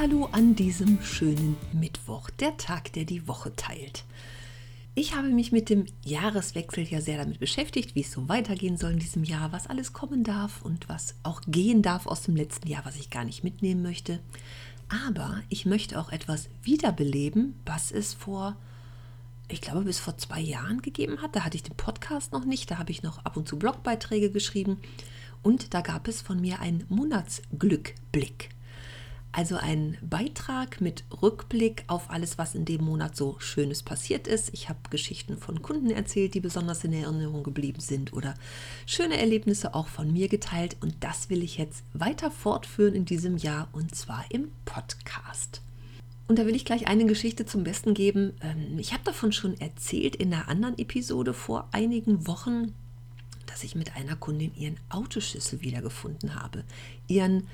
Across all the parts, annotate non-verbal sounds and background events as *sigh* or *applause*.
Hallo an diesem schönen Mittwoch, der Tag, der die Woche teilt. Ich habe mich mit dem Jahreswechsel ja sehr damit beschäftigt, wie es so weitergehen soll in diesem Jahr, was alles kommen darf und was auch gehen darf aus dem letzten Jahr, was ich gar nicht mitnehmen möchte. Aber ich möchte auch etwas wiederbeleben, was es vor, ich glaube, bis vor zwei Jahren gegeben hat. Da hatte ich den Podcast noch nicht, da habe ich noch ab und zu Blogbeiträge geschrieben und da gab es von mir einen Monatsglückblick. Also ein Beitrag mit Rückblick auf alles, was in dem Monat so Schönes passiert ist. Ich habe Geschichten von Kunden erzählt, die besonders in Erinnerung geblieben sind oder schöne Erlebnisse auch von mir geteilt. Und das will ich jetzt weiter fortführen in diesem Jahr und zwar im Podcast. Und da will ich gleich eine Geschichte zum Besten geben. Ähm, ich habe davon schon erzählt in einer anderen Episode vor einigen Wochen, dass ich mit einer Kundin ihren Autoschlüssel wiedergefunden habe. Ihren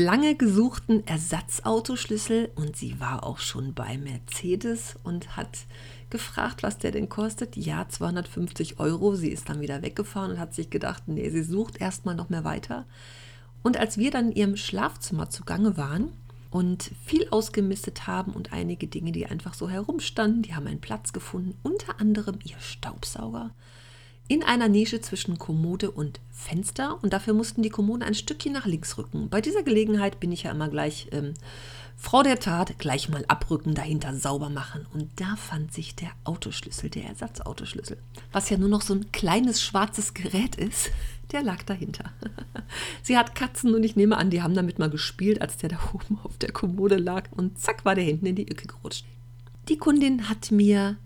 lange gesuchten Ersatzautoschlüssel und sie war auch schon bei Mercedes und hat gefragt, was der denn kostet. Ja, 250 Euro. Sie ist dann wieder weggefahren und hat sich gedacht, nee, sie sucht erstmal noch mehr weiter. Und als wir dann in ihrem Schlafzimmer zugange waren und viel ausgemistet haben und einige Dinge, die einfach so herumstanden, die haben einen Platz gefunden, unter anderem ihr Staubsauger, in einer Nische zwischen Kommode und Fenster und dafür mussten die Kommoden ein Stückchen nach links rücken. Bei dieser Gelegenheit bin ich ja immer gleich ähm, Frau der Tat, gleich mal abrücken, dahinter sauber machen. Und da fand sich der Autoschlüssel, der Ersatzautoschlüssel, was ja nur noch so ein kleines schwarzes Gerät ist, der lag dahinter. *laughs* Sie hat Katzen und ich nehme an, die haben damit mal gespielt, als der da oben auf der Kommode lag und zack war der hinten in die Ecke gerutscht. Die Kundin hat mir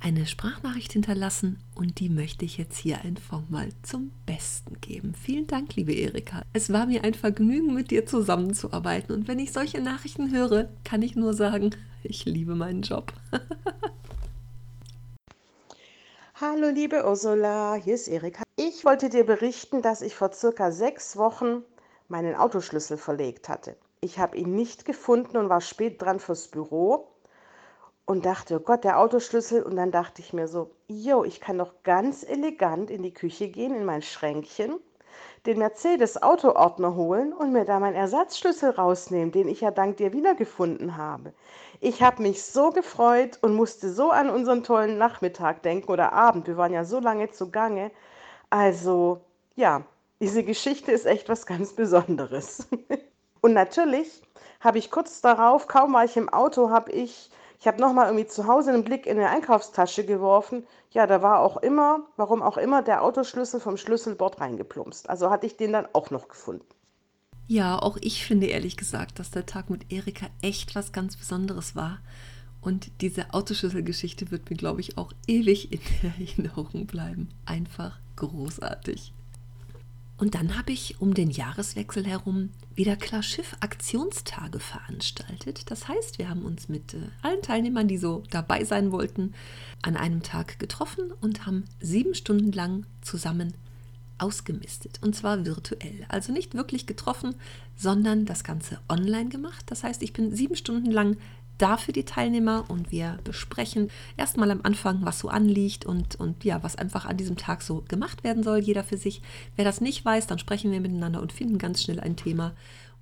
eine Sprachnachricht hinterlassen und die möchte ich jetzt hier einfach mal zum Besten geben. Vielen Dank, liebe Erika. Es war mir ein Vergnügen, mit dir zusammenzuarbeiten und wenn ich solche Nachrichten höre, kann ich nur sagen, ich liebe meinen Job. *laughs* Hallo, liebe Ursula, hier ist Erika. Ich wollte dir berichten, dass ich vor circa sechs Wochen meinen Autoschlüssel verlegt hatte. Ich habe ihn nicht gefunden und war spät dran fürs Büro und dachte, oh Gott, der Autoschlüssel. Und dann dachte ich mir so, jo, ich kann doch ganz elegant in die Küche gehen, in mein Schränkchen, den Mercedes-Autoordner holen und mir da meinen Ersatzschlüssel rausnehmen, den ich ja dank dir wiedergefunden habe. Ich habe mich so gefreut und musste so an unseren tollen Nachmittag denken oder Abend. Wir waren ja so lange zugange. Also, ja, diese Geschichte ist echt was ganz Besonderes. *laughs* und natürlich habe ich kurz darauf, kaum war ich im Auto, habe ich ich habe nochmal irgendwie zu Hause einen Blick in eine Einkaufstasche geworfen. Ja, da war auch immer, warum auch immer, der Autoschlüssel vom Schlüsselbord reingeplumpst. Also hatte ich den dann auch noch gefunden. Ja, auch ich finde ehrlich gesagt, dass der Tag mit Erika echt was ganz Besonderes war. Und diese Autoschlüsselgeschichte wird mir, glaube ich, auch ewig in *laughs* Erinnerung bleiben. Einfach großartig. Und dann habe ich um den Jahreswechsel herum wieder Klar Schiff Aktionstage veranstaltet. Das heißt, wir haben uns mit äh, allen Teilnehmern, die so dabei sein wollten, an einem Tag getroffen und haben sieben Stunden lang zusammen ausgemistet. Und zwar virtuell. Also nicht wirklich getroffen, sondern das Ganze online gemacht. Das heißt, ich bin sieben Stunden lang dafür die Teilnehmer und wir besprechen erstmal am Anfang, was so anliegt und, und ja, was einfach an diesem Tag so gemacht werden soll, jeder für sich. Wer das nicht weiß, dann sprechen wir miteinander und finden ganz schnell ein Thema.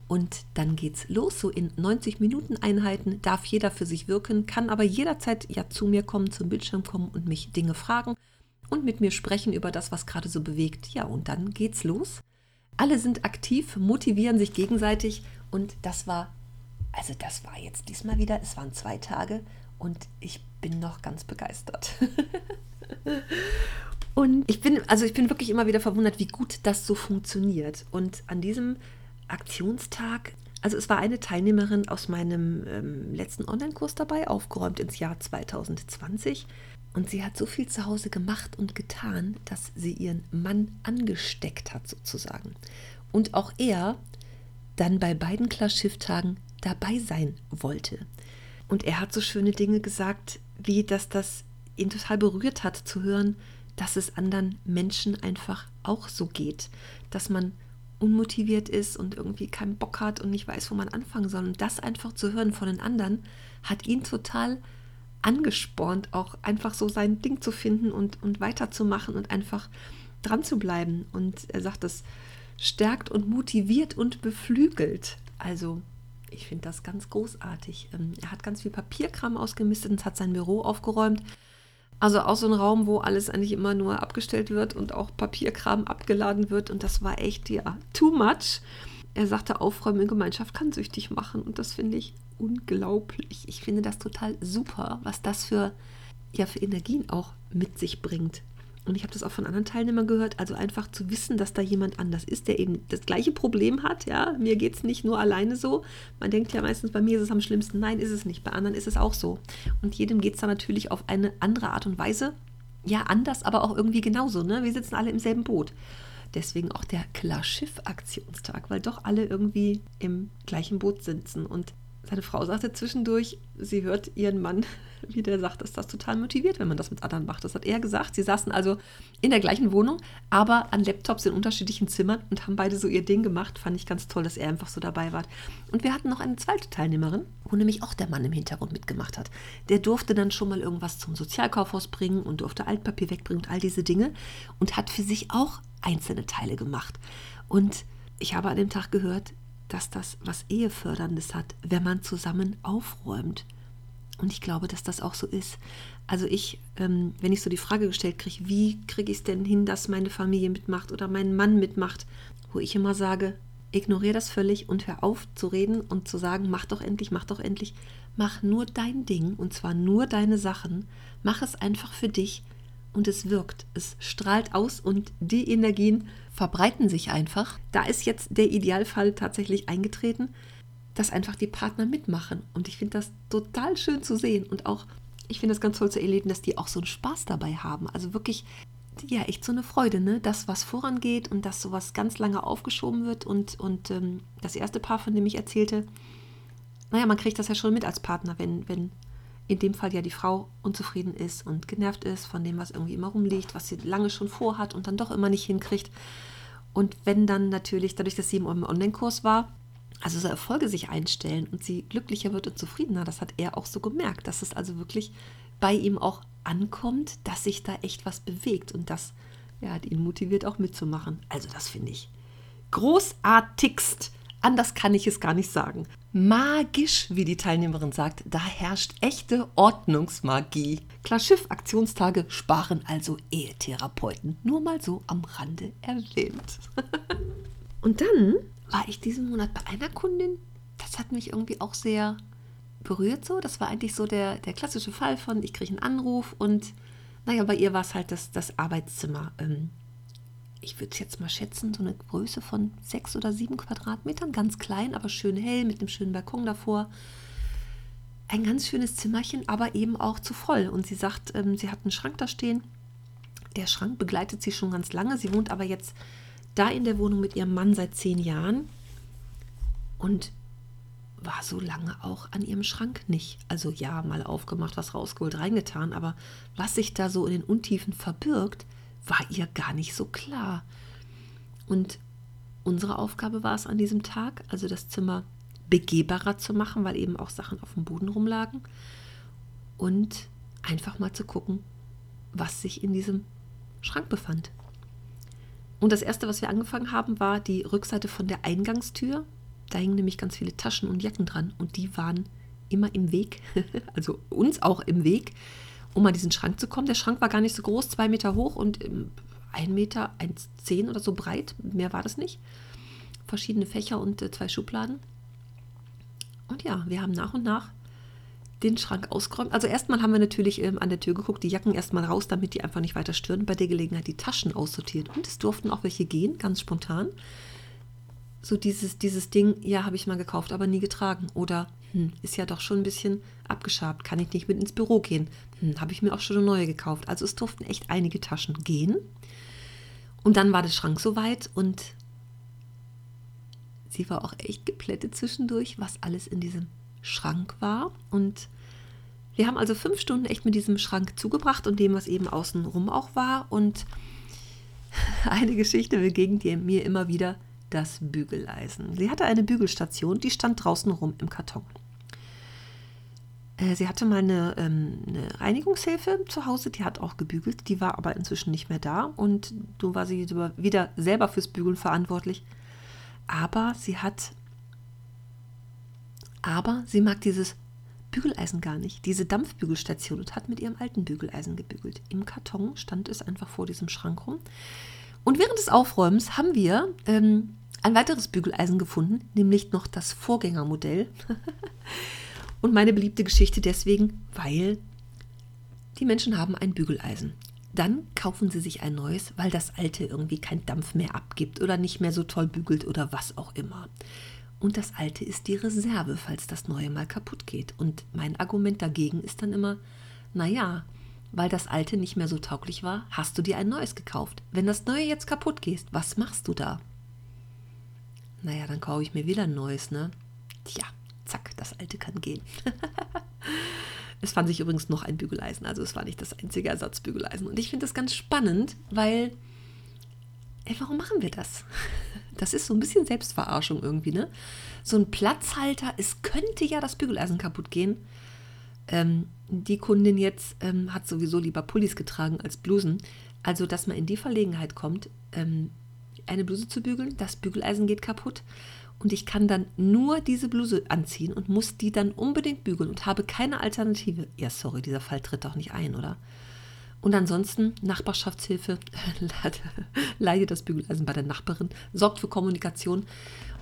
Und dann geht's los. So in 90 Minuten Einheiten darf jeder für sich wirken, kann aber jederzeit ja zu mir kommen, zum Bildschirm kommen und mich Dinge fragen und mit mir sprechen über das, was gerade so bewegt. Ja, und dann geht's los. Alle sind aktiv, motivieren sich gegenseitig und das war also das war jetzt diesmal wieder, es waren zwei Tage und ich bin noch ganz begeistert. *laughs* und ich bin, also ich bin wirklich immer wieder verwundert, wie gut das so funktioniert. Und an diesem Aktionstag, also es war eine Teilnehmerin aus meinem ähm, letzten Online-Kurs dabei, aufgeräumt ins Jahr 2020. Und sie hat so viel zu Hause gemacht und getan, dass sie ihren Mann angesteckt hat, sozusagen. Und auch er dann bei beiden Klar-Schiff-Tagen dabei sein wollte. Und er hat so schöne Dinge gesagt, wie dass das ihn total berührt hat zu hören, dass es anderen Menschen einfach auch so geht, dass man unmotiviert ist und irgendwie keinen Bock hat und nicht weiß, wo man anfangen soll. Und das einfach zu hören von den anderen, hat ihn total angespornt, auch einfach so sein Ding zu finden und, und weiterzumachen und einfach dran zu bleiben. Und er sagt, das stärkt und motiviert und beflügelt. Also ich finde das ganz großartig. Ähm, er hat ganz viel Papierkram ausgemistet und hat sein Büro aufgeräumt. Also auch so ein Raum, wo alles eigentlich immer nur abgestellt wird und auch Papierkram abgeladen wird. Und das war echt, ja, too much. Er sagte, Aufräumen in Gemeinschaft kann süchtig machen. Und das finde ich unglaublich. Ich finde das total super, was das für, ja, für Energien auch mit sich bringt. Und ich habe das auch von anderen Teilnehmern gehört, also einfach zu wissen, dass da jemand anders ist, der eben das gleiche Problem hat. Ja, mir geht es nicht nur alleine so. Man denkt ja meistens, bei mir ist es am schlimmsten. Nein, ist es nicht. Bei anderen ist es auch so. Und jedem geht es da natürlich auf eine andere Art und Weise. Ja, anders, aber auch irgendwie genauso. Ne? Wir sitzen alle im selben Boot. Deswegen auch der Klar-Schiff-Aktionstag, weil doch alle irgendwie im gleichen Boot sitzen. Und seine Frau sagte zwischendurch, sie hört ihren Mann, *laughs* wie der sagt, dass das total motiviert, wenn man das mit anderen macht. Das hat er gesagt. Sie saßen also in der gleichen Wohnung, aber an Laptops in unterschiedlichen Zimmern und haben beide so ihr Ding gemacht. Fand ich ganz toll, dass er einfach so dabei war. Und wir hatten noch eine zweite Teilnehmerin, wo nämlich auch der Mann im Hintergrund mitgemacht hat. Der durfte dann schon mal irgendwas zum Sozialkaufhaus bringen und durfte Altpapier wegbringen und all diese Dinge und hat für sich auch einzelne Teile gemacht. Und ich habe an dem Tag gehört, dass das was Eheförderndes hat, wenn man zusammen aufräumt. Und ich glaube, dass das auch so ist. Also ich, ähm, wenn ich so die Frage gestellt kriege, wie kriege ich es denn hin, dass meine Familie mitmacht oder mein Mann mitmacht, wo ich immer sage, ignoriere das völlig und hör auf zu reden und zu sagen, mach doch endlich, mach doch endlich, mach nur dein Ding und zwar nur deine Sachen, mach es einfach für dich und es wirkt, es strahlt aus und die Energien verbreiten sich einfach. Da ist jetzt der Idealfall tatsächlich eingetreten, dass einfach die Partner mitmachen. Und ich finde das total schön zu sehen. Und auch, ich finde es ganz toll zu erleben, dass die auch so einen Spaß dabei haben. Also wirklich, ja, echt so eine Freude, ne? Das, was vorangeht und dass sowas ganz lange aufgeschoben wird. Und, und ähm, das erste Paar, von dem ich erzählte, naja, man kriegt das ja schon mit als Partner, wenn, wenn in dem Fall ja die Frau unzufrieden ist und genervt ist von dem, was irgendwie immer rumliegt, was sie lange schon vorhat und dann doch immer nicht hinkriegt. Und wenn dann natürlich, dadurch, dass sie im Online-Kurs war, also so Erfolge sich einstellen und sie glücklicher wird und zufriedener, das hat er auch so gemerkt, dass es also wirklich bei ihm auch ankommt, dass sich da echt was bewegt und das ja, hat ihn motiviert auch mitzumachen. Also das finde ich großartigst. Anders kann ich es gar nicht sagen. Magisch, wie die Teilnehmerin sagt, da herrscht echte Ordnungsmagie. Klar Schiff-Aktionstage sparen also Ehetherapeuten. Nur mal so am Rande erwähnt. *laughs* Und dann war ich diesen Monat bei einer Kundin. Das hat mich irgendwie auch sehr berührt so. Das war eigentlich so der, der klassische Fall von, ich kriege einen Anruf und naja, bei ihr war es halt das, das Arbeitszimmer. Ähm, ich würde es jetzt mal schätzen, so eine Größe von sechs oder sieben Quadratmetern, ganz klein, aber schön hell, mit einem schönen Balkon davor. Ein ganz schönes Zimmerchen, aber eben auch zu voll. Und sie sagt, ähm, sie hat einen Schrank da stehen. Der Schrank begleitet sie schon ganz lange. Sie wohnt aber jetzt da in der Wohnung mit ihrem Mann seit zehn Jahren und war so lange auch an ihrem Schrank nicht. Also ja, mal aufgemacht, was rausgeholt, reingetan, aber was sich da so in den Untiefen verbirgt, war ihr gar nicht so klar. Und unsere Aufgabe war es an diesem Tag, also das Zimmer begehbarer zu machen, weil eben auch Sachen auf dem Boden rumlagen und einfach mal zu gucken, was sich in diesem Schrank befand. Und das erste, was wir angefangen haben, war die Rückseite von der Eingangstür. Da hingen nämlich ganz viele Taschen und Jacken dran und die waren immer im Weg, *laughs* also uns auch im Weg um an diesen Schrank zu kommen. Der Schrank war gar nicht so groß, zwei Meter hoch und ähm, ein Meter, 1,10 oder so breit. Mehr war das nicht. Verschiedene Fächer und äh, zwei Schubladen. Und ja, wir haben nach und nach den Schrank ausgeräumt. Also erstmal haben wir natürlich ähm, an der Tür geguckt, die Jacken erstmal raus, damit die einfach nicht weiter stören. Bei der Gelegenheit die Taschen aussortiert. Und es durften auch welche gehen, ganz spontan. So dieses, dieses Ding, ja, habe ich mal gekauft, aber nie getragen. Oder hm, ist ja doch schon ein bisschen abgeschabt, kann ich nicht mit ins Büro gehen. Hm, habe ich mir auch schon eine neue gekauft. Also es durften echt einige Taschen gehen. Und dann war der Schrank soweit und sie war auch echt geplättet zwischendurch, was alles in diesem Schrank war. Und wir haben also fünf Stunden echt mit diesem Schrank zugebracht und dem, was eben außenrum auch war. Und *laughs* eine Geschichte begegnet mir immer wieder, das Bügeleisen. Sie hatte eine Bügelstation, die stand draußen rum im Karton. Äh, sie hatte mal eine, ähm, eine, Reinigungshilfe zu Hause, die hat auch gebügelt, die war aber inzwischen nicht mehr da und nun war sie wieder selber fürs Bügeln verantwortlich. Aber sie hat, aber sie mag dieses Bügeleisen gar nicht, diese Dampfbügelstation und hat mit ihrem alten Bügeleisen gebügelt. Im Karton stand es einfach vor diesem Schrank rum. Und während des Aufräumens haben wir ähm, ein weiteres Bügeleisen gefunden, nämlich noch das Vorgängermodell. *laughs* Und meine beliebte Geschichte deswegen, weil die Menschen haben ein Bügeleisen. Dann kaufen sie sich ein neues, weil das alte irgendwie keinen Dampf mehr abgibt oder nicht mehr so toll bügelt oder was auch immer. Und das alte ist die Reserve, falls das neue mal kaputt geht. Und mein Argument dagegen ist dann immer, naja, weil das alte nicht mehr so tauglich war, hast du dir ein neues gekauft. Wenn das neue jetzt kaputt geht, was machst du da? Naja, dann kaufe ich mir wieder ein neues, ne? Tja, zack, das alte kann gehen. *laughs* es fand sich übrigens noch ein Bügeleisen, also es war nicht das einzige Ersatzbügeleisen. Und ich finde das ganz spannend, weil, ey, warum machen wir das? *laughs* Das ist so ein bisschen Selbstverarschung irgendwie, ne? So ein Platzhalter, es könnte ja das Bügeleisen kaputt gehen. Ähm, die Kundin jetzt ähm, hat sowieso lieber Pullis getragen als Blusen. Also, dass man in die Verlegenheit kommt, ähm, eine Bluse zu bügeln, das Bügeleisen geht kaputt und ich kann dann nur diese Bluse anziehen und muss die dann unbedingt bügeln und habe keine Alternative. Ja, sorry, dieser Fall tritt doch nicht ein, oder? Und ansonsten Nachbarschaftshilfe, *laughs* leidet das Bügeleisen bei der Nachbarin, sorgt für Kommunikation.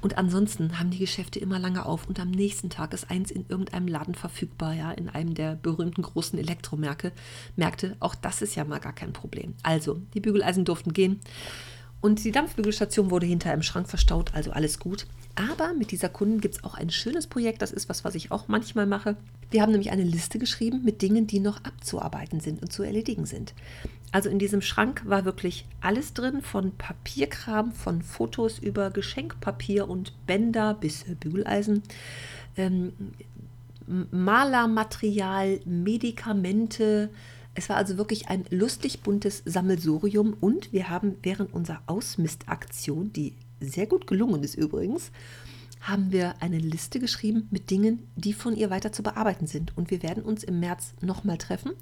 Und ansonsten haben die Geschäfte immer lange auf und am nächsten Tag ist eins in irgendeinem Laden verfügbar, ja, in einem der berühmten großen Elektromärkte. Märkte, auch das ist ja mal gar kein Problem. Also, die Bügeleisen durften gehen. Und die Dampfbügelstation wurde hinter im Schrank verstaut, also alles gut. Aber mit dieser Kundin gibt es auch ein schönes Projekt, das ist was, was ich auch manchmal mache. Wir haben nämlich eine Liste geschrieben mit Dingen, die noch abzuarbeiten sind und zu erledigen sind. Also in diesem Schrank war wirklich alles drin, von Papierkram, von Fotos über Geschenkpapier und Bänder bis Bügeleisen. Ähm, Malermaterial, Medikamente, es war also wirklich ein lustig buntes Sammelsurium und wir haben während unserer Ausmistaktion, die sehr gut gelungen ist übrigens, haben wir eine Liste geschrieben mit Dingen, die von ihr weiter zu bearbeiten sind. Und wir werden uns im März nochmal treffen.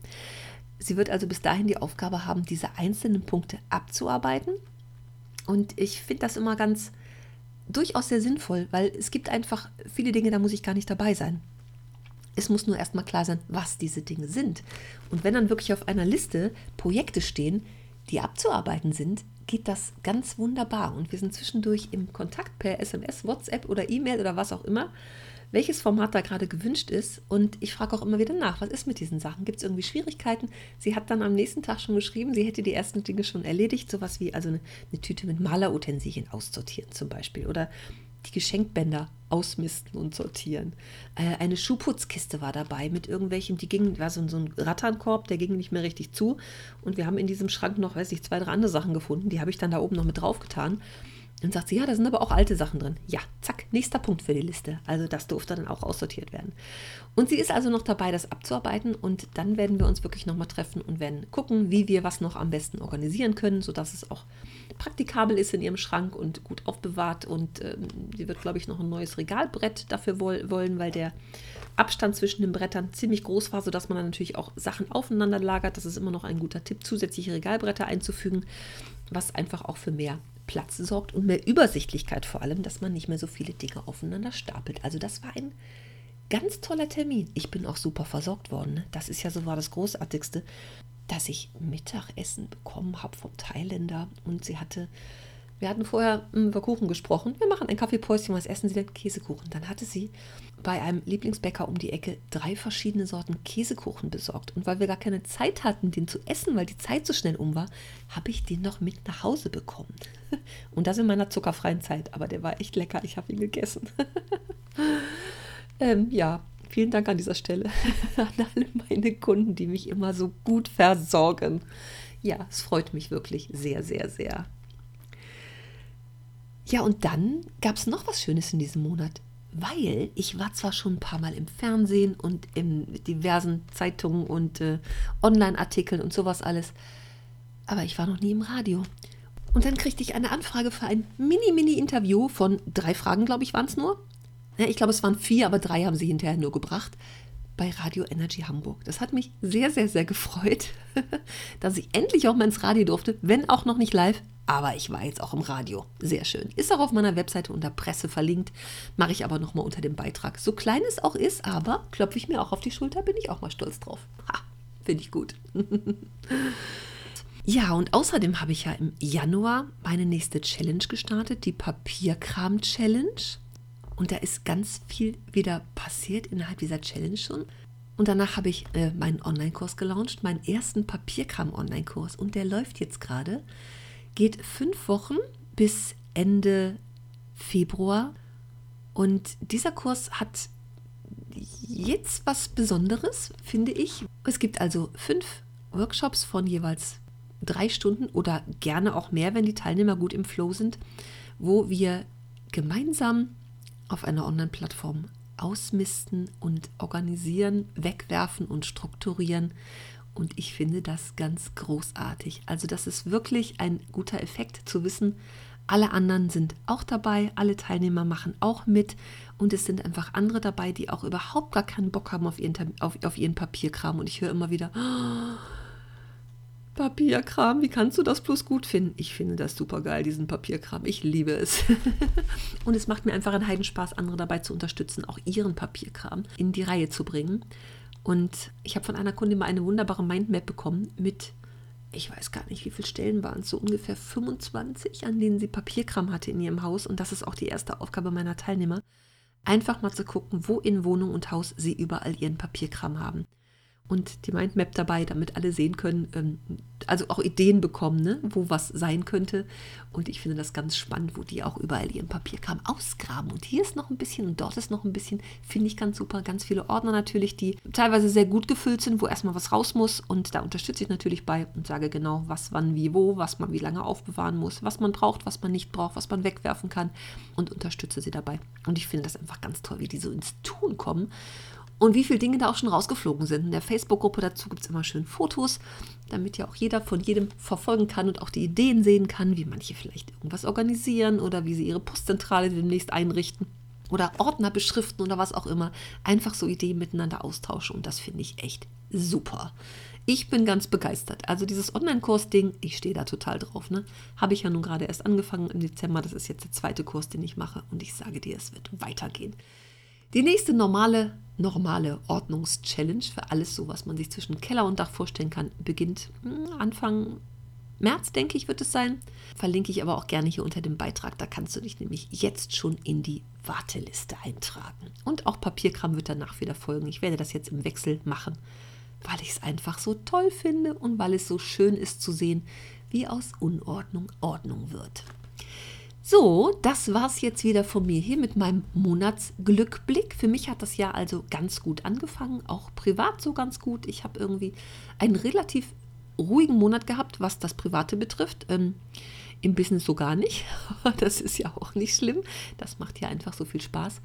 Sie wird also bis dahin die Aufgabe haben, diese einzelnen Punkte abzuarbeiten. Und ich finde das immer ganz durchaus sehr sinnvoll, weil es gibt einfach viele Dinge, da muss ich gar nicht dabei sein. Es muss nur erstmal klar sein, was diese Dinge sind. Und wenn dann wirklich auf einer Liste Projekte stehen, die abzuarbeiten sind, geht das ganz wunderbar. Und wir sind zwischendurch im Kontakt per SMS, WhatsApp oder E-Mail oder was auch immer, welches Format da gerade gewünscht ist. Und ich frage auch immer wieder nach, was ist mit diesen Sachen? Gibt es irgendwie Schwierigkeiten? Sie hat dann am nächsten Tag schon geschrieben, sie hätte die ersten Dinge schon erledigt, sowas wie also eine, eine Tüte mit Malerutensilien aussortieren zum Beispiel oder die Geschenkbänder ausmisten und sortieren. Äh, eine Schuhputzkiste war dabei mit irgendwelchem, die ging, war so, so ein Ratternkorb, der ging nicht mehr richtig zu. Und wir haben in diesem Schrank noch, weiß ich, zwei, drei andere Sachen gefunden. Die habe ich dann da oben noch mit drauf getan. Dann sagt sie, ja, da sind aber auch alte Sachen drin. Ja, zack, nächster Punkt für die Liste. Also das durfte dann auch aussortiert werden. Und sie ist also noch dabei, das abzuarbeiten und dann werden wir uns wirklich nochmal treffen und werden gucken, wie wir was noch am besten organisieren können, sodass es auch praktikabel ist in ihrem Schrank und gut aufbewahrt. Und ähm, sie wird, glaube ich, noch ein neues Regalbrett dafür wollen, weil der Abstand zwischen den Brettern ziemlich groß war, sodass man dann natürlich auch Sachen aufeinander lagert. Das ist immer noch ein guter Tipp, zusätzliche Regalbretter einzufügen, was einfach auch für mehr Platz sorgt und mehr Übersichtlichkeit vor allem, dass man nicht mehr so viele Dinge aufeinander stapelt. Also das war ein ganz toller Termin. Ich bin auch super versorgt worden. Ne? Das ist ja so war das Großartigste, dass ich Mittagessen bekommen habe vom Thailänder und sie hatte Wir hatten vorher hm, über Kuchen gesprochen. Wir machen ein Kaffeepäuschen, was essen Sie denn? Käsekuchen. Dann hatte sie bei einem Lieblingsbäcker um die Ecke drei verschiedene Sorten Käsekuchen besorgt. Und weil wir gar keine Zeit hatten, den zu essen, weil die Zeit so schnell um war, habe ich den noch mit nach Hause bekommen. *laughs* Und das in meiner zuckerfreien Zeit. Aber der war echt lecker. Ich habe ihn gegessen. *laughs* ähm, ja, vielen Dank an dieser Stelle *laughs* an alle meine Kunden, die mich immer so gut versorgen. Ja, es freut mich wirklich sehr, sehr, sehr. Ja, und dann gab es noch was Schönes in diesem Monat weil ich war zwar schon ein paar Mal im Fernsehen und in diversen Zeitungen und äh, Online-Artikeln und sowas alles, aber ich war noch nie im Radio. Und dann kriegte ich eine Anfrage für ein Mini-Mini-Interview von drei Fragen, glaube ich, waren es nur. Ja, ich glaube, es waren vier, aber drei haben sie hinterher nur gebracht bei Radio Energy Hamburg. Das hat mich sehr, sehr, sehr gefreut, *laughs* dass ich endlich auch mal ins Radio durfte, wenn auch noch nicht live, aber ich war jetzt auch im Radio. Sehr schön. Ist auch auf meiner Webseite unter Presse verlinkt. Mache ich aber nochmal unter dem Beitrag. So klein es auch ist, aber klopfe ich mir auch auf die Schulter, bin ich auch mal stolz drauf. Ha, finde ich gut. *laughs* ja, und außerdem habe ich ja im Januar meine nächste Challenge gestartet, die Papierkram-Challenge. Und da ist ganz viel wieder passiert innerhalb dieser Challenge schon. Und danach habe ich äh, meinen Online-Kurs gelauncht, meinen ersten Papierkram-Online-Kurs. Und der läuft jetzt gerade geht fünf Wochen bis Ende Februar. Und dieser Kurs hat jetzt was Besonderes, finde ich. Es gibt also fünf Workshops von jeweils drei Stunden oder gerne auch mehr, wenn die Teilnehmer gut im Flow sind, wo wir gemeinsam auf einer Online-Plattform ausmisten und organisieren, wegwerfen und strukturieren, und ich finde das ganz großartig. Also das ist wirklich ein guter Effekt zu wissen, alle anderen sind auch dabei, alle Teilnehmer machen auch mit und es sind einfach andere dabei, die auch überhaupt gar keinen Bock haben auf ihren, auf, auf ihren Papierkram. Und ich höre immer wieder, oh, Papierkram, wie kannst du das bloß gut finden? Ich finde das super geil, diesen Papierkram. Ich liebe es. *laughs* und es macht mir einfach einen Heidenspaß, andere dabei zu unterstützen, auch ihren Papierkram in die Reihe zu bringen. Und ich habe von einer Kundin mal eine wunderbare Mindmap bekommen mit, ich weiß gar nicht, wie viele Stellen waren es, so ungefähr 25, an denen sie Papierkram hatte in ihrem Haus. Und das ist auch die erste Aufgabe meiner Teilnehmer. Einfach mal zu gucken, wo in Wohnung und Haus sie überall ihren Papierkram haben und die Mindmap dabei, damit alle sehen können, ähm, also auch Ideen bekommen, ne, wo was sein könnte. Und ich finde das ganz spannend, wo die auch überall ihren Papierkram ausgraben. Und hier ist noch ein bisschen und dort ist noch ein bisschen, finde ich ganz super. Ganz viele Ordner natürlich, die teilweise sehr gut gefüllt sind, wo erstmal was raus muss. Und da unterstütze ich natürlich bei und sage genau, was, wann, wie, wo, was man wie lange aufbewahren muss, was man braucht, was man nicht braucht, was man wegwerfen kann und unterstütze sie dabei. Und ich finde das einfach ganz toll, wie die so ins Tun kommen und wie viele Dinge da auch schon rausgeflogen sind. In der Facebook-Gruppe dazu gibt es immer schön Fotos, damit ja auch jeder von jedem verfolgen kann und auch die Ideen sehen kann, wie manche vielleicht irgendwas organisieren oder wie sie ihre Postzentrale demnächst einrichten oder Ordner beschriften oder was auch immer. Einfach so Ideen miteinander austauschen und das finde ich echt super. Ich bin ganz begeistert. Also dieses Online-Kurs-Ding, ich stehe da total drauf. Ne? Habe ich ja nun gerade erst angefangen im Dezember. Das ist jetzt der zweite Kurs, den ich mache. Und ich sage dir, es wird weitergehen. Die nächste normale, normale Ordnungschallenge für alles so, was man sich zwischen Keller und Dach vorstellen kann, beginnt hm, Anfang März, denke ich, wird es sein. Verlinke ich aber auch gerne hier unter dem Beitrag. Da kannst du dich nämlich jetzt schon in die Warteliste eintragen. Und auch Papierkram wird danach wieder folgen. Ich werde das jetzt im Wechsel machen, weil ich es einfach so toll finde und weil es so schön ist zu sehen, wie aus Unordnung Ordnung wird. So, das war es jetzt wieder von mir hier mit meinem Monatsglückblick. Für mich hat das Jahr also ganz gut angefangen, auch privat so ganz gut. Ich habe irgendwie einen relativ ruhigen Monat gehabt, was das Private betrifft. Ähm, Im Business so gar nicht. *laughs* das ist ja auch nicht schlimm. Das macht ja einfach so viel Spaß.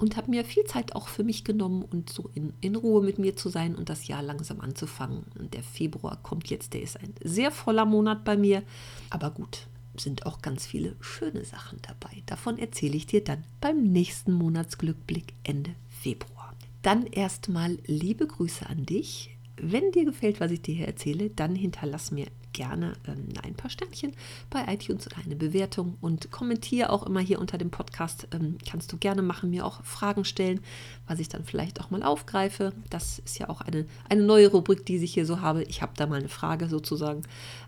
Und habe mir viel Zeit auch für mich genommen und so in, in Ruhe mit mir zu sein und das Jahr langsam anzufangen. Und der Februar kommt jetzt, der ist ein sehr voller Monat bei mir. Aber gut, sind auch ganz viele schöne Sachen dabei. Davon erzähle ich dir dann beim nächsten Monatsglückblick Ende Februar. Dann erstmal liebe Grüße an dich. Wenn dir gefällt, was ich dir hier erzähle, dann hinterlass mir gerne ähm, ein paar Sternchen bei iTunes oder eine Bewertung und kommentiere auch immer hier unter dem Podcast. Ähm, kannst du gerne machen, mir auch Fragen stellen, was ich dann vielleicht auch mal aufgreife. Das ist ja auch eine, eine neue Rubrik, die ich hier so habe. Ich habe da mal eine Frage sozusagen.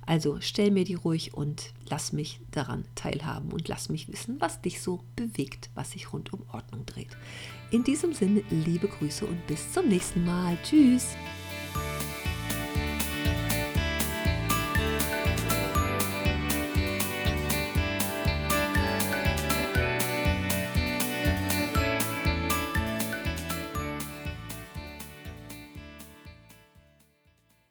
Also stell mir die ruhig und lass mich daran teilhaben und lass mich wissen, was dich so bewegt, was sich rund um Ordnung dreht. In diesem Sinne, liebe Grüße und bis zum nächsten Mal. Tschüss.